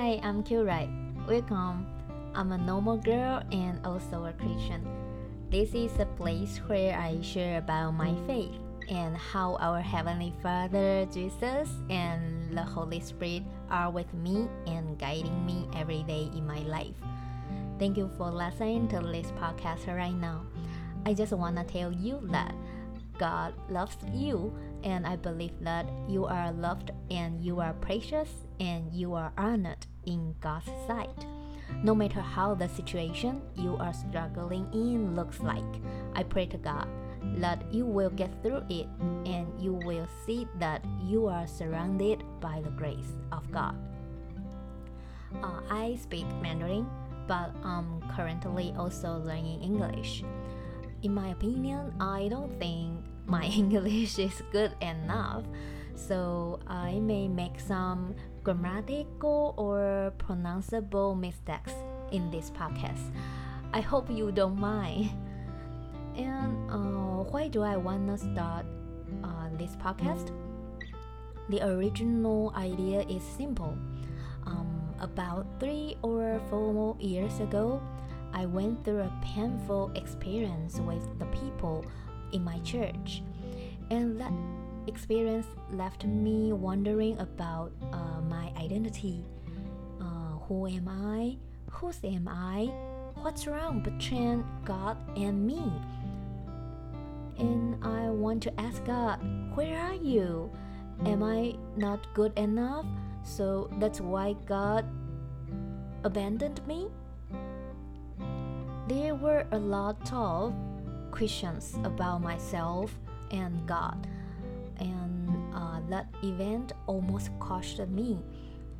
Hi, I'm Kurai. Welcome. I'm a normal girl and also a Christian. This is a place where I share about my faith and how our Heavenly Father, Jesus, and the Holy Spirit are with me and guiding me every day in my life. Thank you for listening to this podcast right now. I just want to tell you that God loves you, and I believe that you are loved and you are precious and you are honored in God's sight. No matter how the situation you are struggling in looks like, I pray to God that you will get through it and you will see that you are surrounded by the grace of God. Uh, I speak Mandarin, but I'm currently also learning English. In my opinion, I don't think my English is good enough, so I may make some grammatical or pronounceable mistakes in this podcast. I hope you don't mind. And uh, why do I want to start uh, this podcast? The original idea is simple. Um, about three or four years ago, I went through a painful experience with the people in my church, and that experience left me wondering about uh, my identity. Uh, who am I? Whose am I? What's wrong between God and me? And I want to ask God, where are you? Am I not good enough? So that's why God abandoned me? There were a lot of questions about myself and God, and uh, that event almost crushed me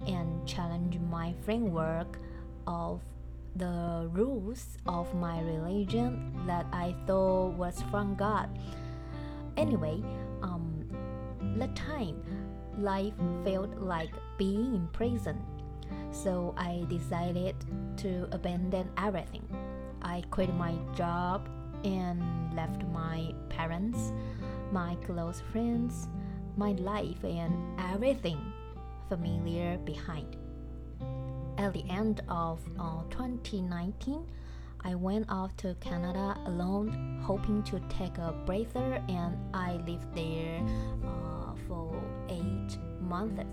and challenged my framework of the rules of my religion that I thought was from God. Anyway, um, that time life felt like being in prison, so I decided to abandon everything. I quit my job and left my parents, my close friends, my life, and everything familiar behind. At the end of uh, 2019, I went off to Canada alone, hoping to take a breather, and I lived there uh, for eight months.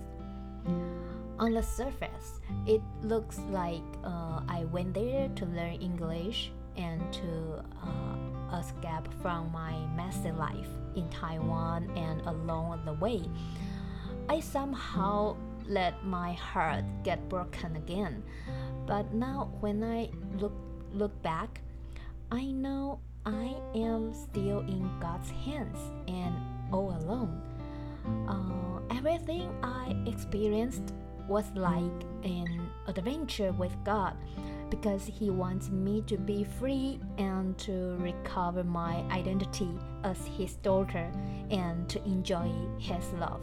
On the surface, it looks like uh, I went there to learn English and to uh, escape from my messy life in Taiwan and along the way. I somehow let my heart get broken again. But now when I look look back, I know I am still in God's hands and all alone. Uh, everything I experienced was like an adventure with God because He wants me to be free and to recover my identity as His daughter and to enjoy His love.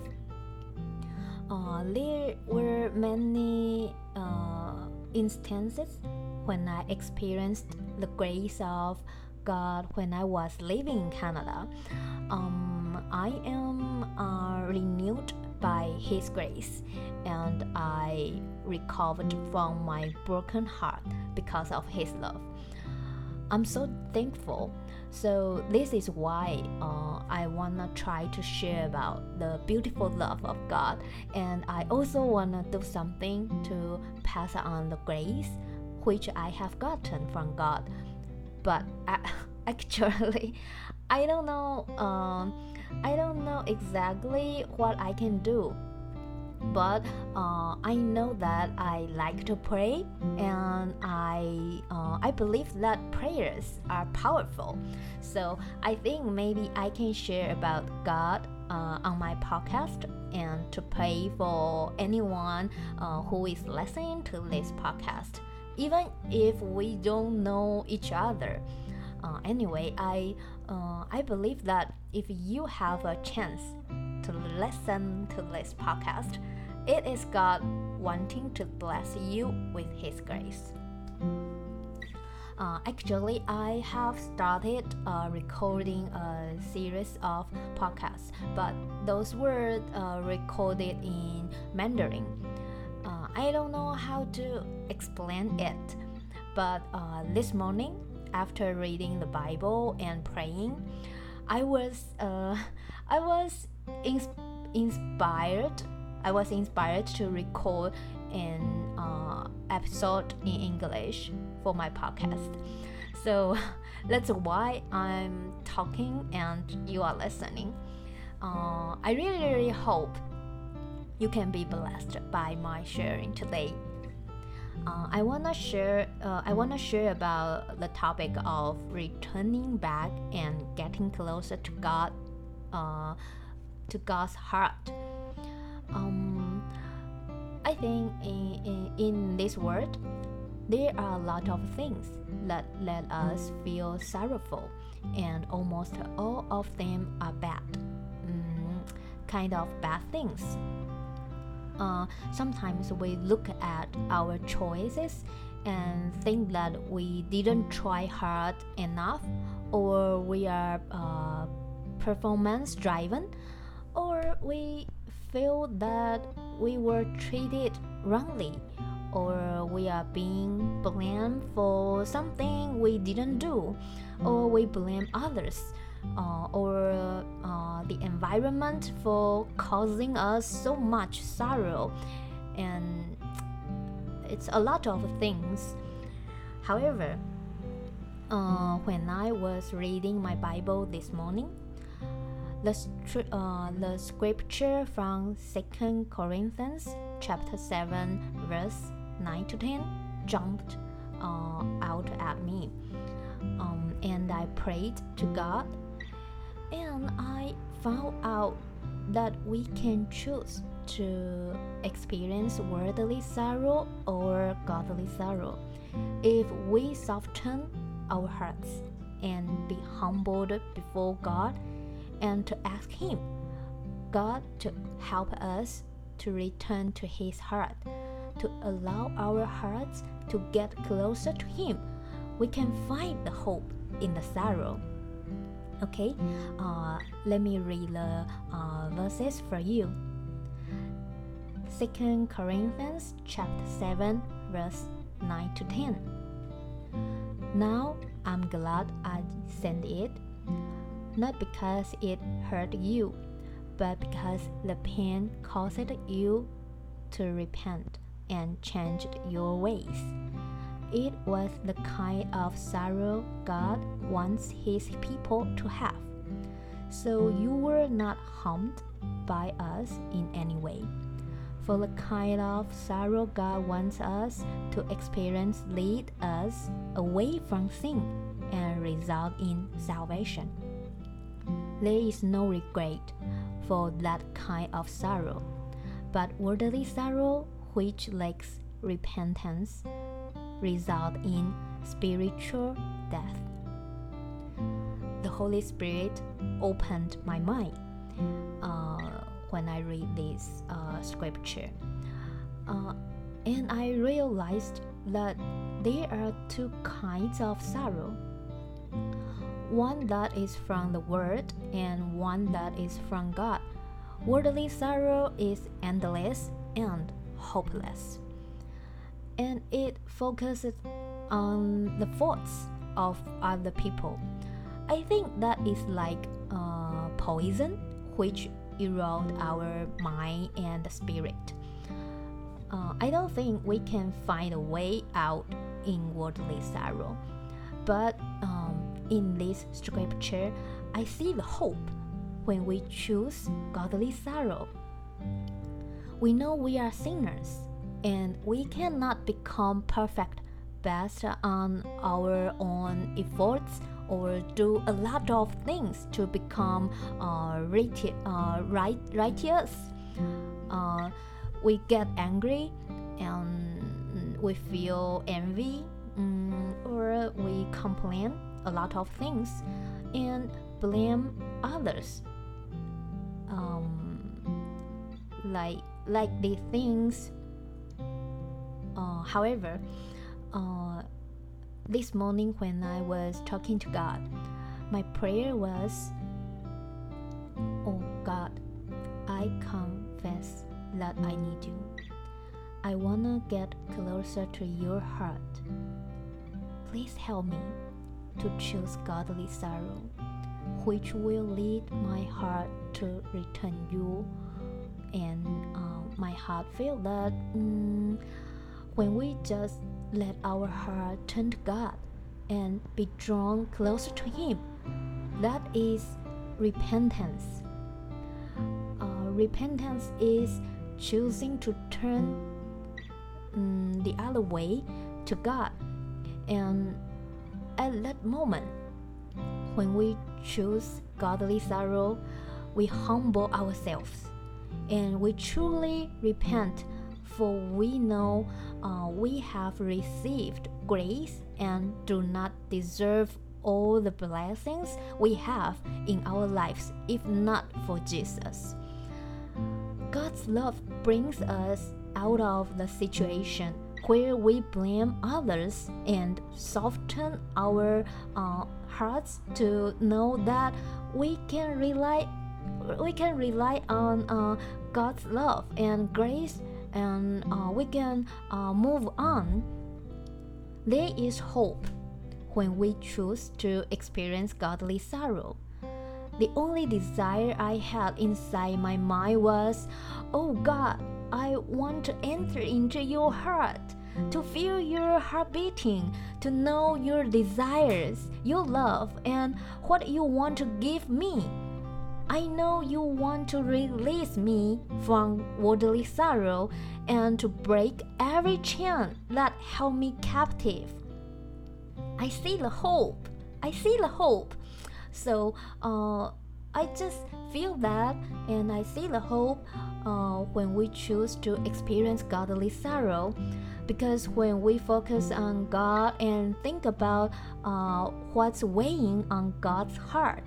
Uh, there were many uh, instances when I experienced the grace of God when I was living in Canada. Um, I am renewed by His grace, and I recovered from my broken heart because of His love. I'm so thankful. So this is why uh, I wanna try to share about the beautiful love of God, and I also wanna do something to pass on the grace which I have gotten from God. But I, actually, I don't know. Um, I don't know exactly what I can do but uh, I know that I like to pray, and I uh, I believe that prayers are powerful. So I think maybe I can share about God uh, on my podcast and to pray for anyone uh, who is listening to this podcast, even if we don't know each other. Uh, anyway, I uh, I believe that if you have a chance to listen to this podcast, it is God wanting to bless you with His grace. Uh, actually, I have started uh, recording a series of podcasts, but those were uh, recorded in Mandarin. Uh, I don't know how to explain it, but uh, this morning, after reading the Bible and praying, I was uh, I was ins- inspired. I was inspired to record an uh, episode in English for my podcast. So that's why I'm talking and you are listening. Uh, I really, really hope you can be blessed by my sharing today. Uh, I wanna share. Uh, I wanna share about the topic of returning back and getting closer to God, uh, to God's heart. Um, I think in, in, in this world, there are a lot of things that let us feel sorrowful, and almost all of them are bad, mm, kind of bad things. Uh, sometimes we look at our choices and think that we didn't try hard enough, or we are uh, performance driven, or we feel that we were treated wrongly, or we are being blamed for something we didn't do, or we blame others. Uh, or uh, the environment for causing us so much sorrow, and it's a lot of things. However, uh, when I was reading my Bible this morning, the, uh, the scripture from Second Corinthians chapter 7 verse 9 to 10 jumped uh, out at me. Um, and I prayed to God, and I found out that we can choose to experience worldly sorrow or godly sorrow if we soften our hearts and be humbled before God and to ask Him, God, to help us to return to His heart, to allow our hearts to get closer to Him. We can find the hope in the sorrow. Okay, uh, let me read the uh, verses for you. Second Corinthians chapter 7 verse 9 to 10. Now I'm glad I sent it, not because it hurt you, but because the pain caused you to repent and changed your ways. It was the kind of sorrow God wants His people to have. So you were not harmed by us in any way. For the kind of sorrow God wants us to experience lead us away from sin and result in salvation. There is no regret for that kind of sorrow, but worldly sorrow which lacks repentance result in spiritual death. The Holy Spirit opened my mind uh, when I read this uh, scripture, uh, and I realized that there are two kinds of sorrow one that is from the world and one that is from God. Worldly sorrow is endless and hopeless, and it focuses on the faults of other people. I think that is like uh, poison, which erode our mind and spirit. Uh, I don't think we can find a way out in worldly sorrow, but um, in this scripture, I see the hope when we choose godly sorrow. We know we are sinners and we cannot become perfect based on our own efforts or do a lot of things to become uh, uh, right, righteous. Uh, we get angry and we feel envy um, or we complain a lot of things and blame others. Um, like like the things. Uh, however, uh, this morning when I was talking to God, my prayer was, "Oh God, I confess that I need you. I wanna get closer to your heart. Please help me to choose godly sorrow, which will lead my heart to return you. And uh, my heart feel that mm, when we just let our heart turn to God and be drawn closer to Him, that is repentance. Uh, repentance is choosing to turn um, the other way to God. And at that moment, when we choose godly sorrow, we humble ourselves and we truly repent, for we know uh, we have received grace and do not deserve all the blessings we have in our lives if not for Jesus. God's love brings us out of the situation where we blame others and soften our uh, hearts to know that we can rely we can rely on uh, God's love and grace and uh, we can uh, move on. There is hope when we choose to experience godly sorrow. The only desire I had inside my mind was, Oh God, I want to enter into your heart, to feel your heart beating, to know your desires, your love, and what you want to give me. I know you want to release me from worldly sorrow and to break every chain that held me captive. I see the hope. I see the hope. So uh, I just feel that and I see the hope uh, when we choose to experience godly sorrow. Because when we focus on God and think about uh, what's weighing on God's heart,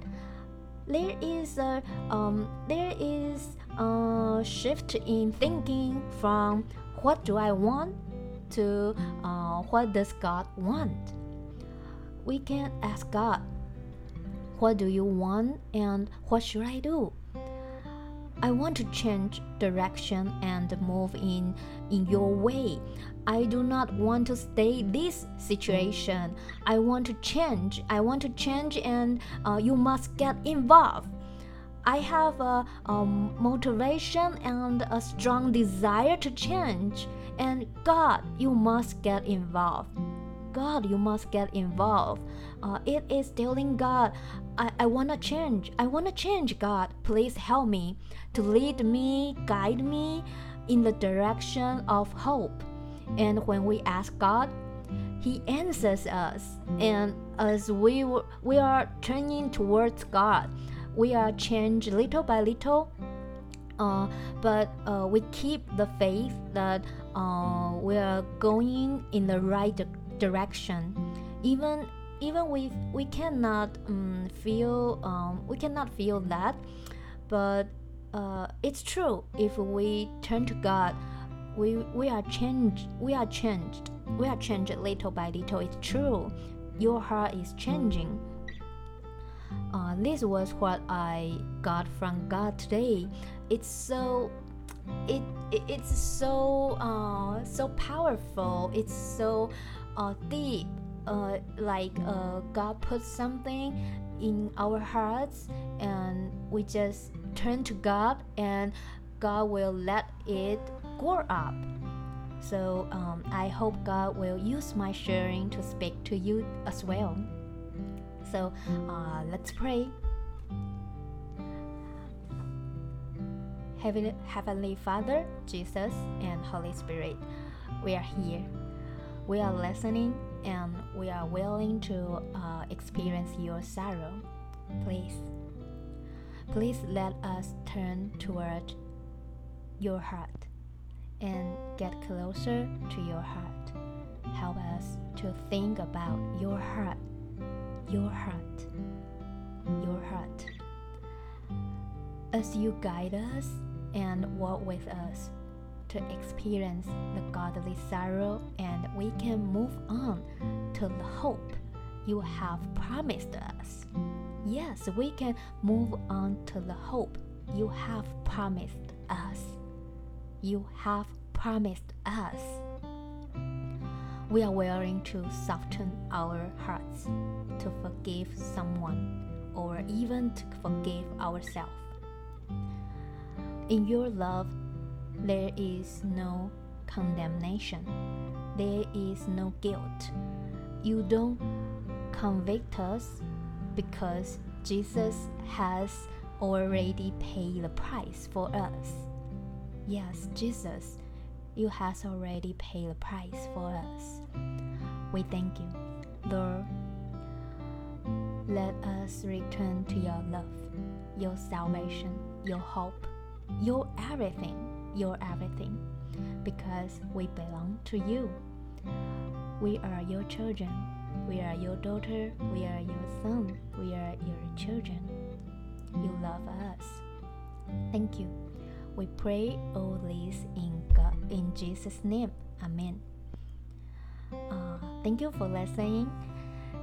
there is a um, there is a shift in thinking from what do I want to uh, what does God want. We can ask God, what do you want and what should I do? I want to change direction and move in in your way. I do not want to stay this situation. I want to change. I want to change, and uh, you must get involved. I have a, a motivation and a strong desire to change, and God, you must get involved. God, you must get involved. Uh, it is telling God, I, I want to change. I want to change, God. Please help me to lead me, guide me in the direction of hope. And when we ask God, He answers us. And as we, we are turning towards God, we are changed little by little. Uh, but uh, we keep the faith that uh, we are going in the right direction even even we we cannot um, feel um, we cannot feel that but uh, it's true if we turn to god we we are changed we are changed we are changed little by little. It's true. Your heart is changing. Uh, this was what i got from god today. It's so it, it it's so uh, so powerful. It's so uh, deep. Uh, like uh, God put something in our hearts and we just turn to God and God will let it grow up. So um, I hope God will use my sharing to speak to you as well. So uh, let's pray. Heavenly, Heavenly Father, Jesus, and Holy Spirit, we are here we are listening and we are willing to uh, experience your sorrow. Please, please let us turn toward your heart and get closer to your heart. Help us to think about your heart, your heart, your heart. As you guide us and walk with us to experience the godly sorrow and we can move on to the hope you have promised us. Yes, we can move on to the hope you have promised us. You have promised us. We are willing to soften our hearts to forgive someone or even to forgive ourselves. In your love, there is no condemnation, there is no guilt. You don't convict us because Jesus has already paid the price for us. Yes, Jesus, you has already paid the price for us. We thank you, Lord. Let us return to your love, your salvation, your hope, your everything, your everything, because we belong to you. We are your children. We are your daughter. We are your son. We are your children. You love us. Thank you. We pray all this in God, in Jesus' name. Amen. Uh, thank you for listening.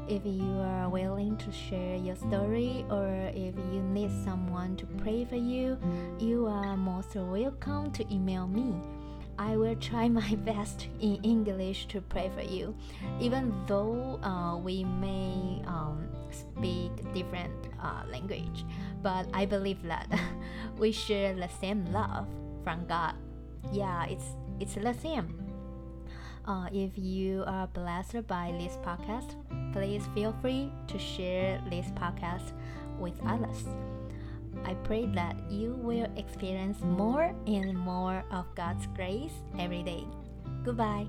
If you are willing to share your story or if you need someone to pray for you, you are most welcome to email me. I will try my best in English to pray for you, even though uh, we may um, speak different uh, language. But I believe that we share the same love from God. Yeah, it's it's the same. Uh, if you are blessed by this podcast, please feel free to share this podcast with others. I pray that you will experience more and more of God's grace every day. Goodbye.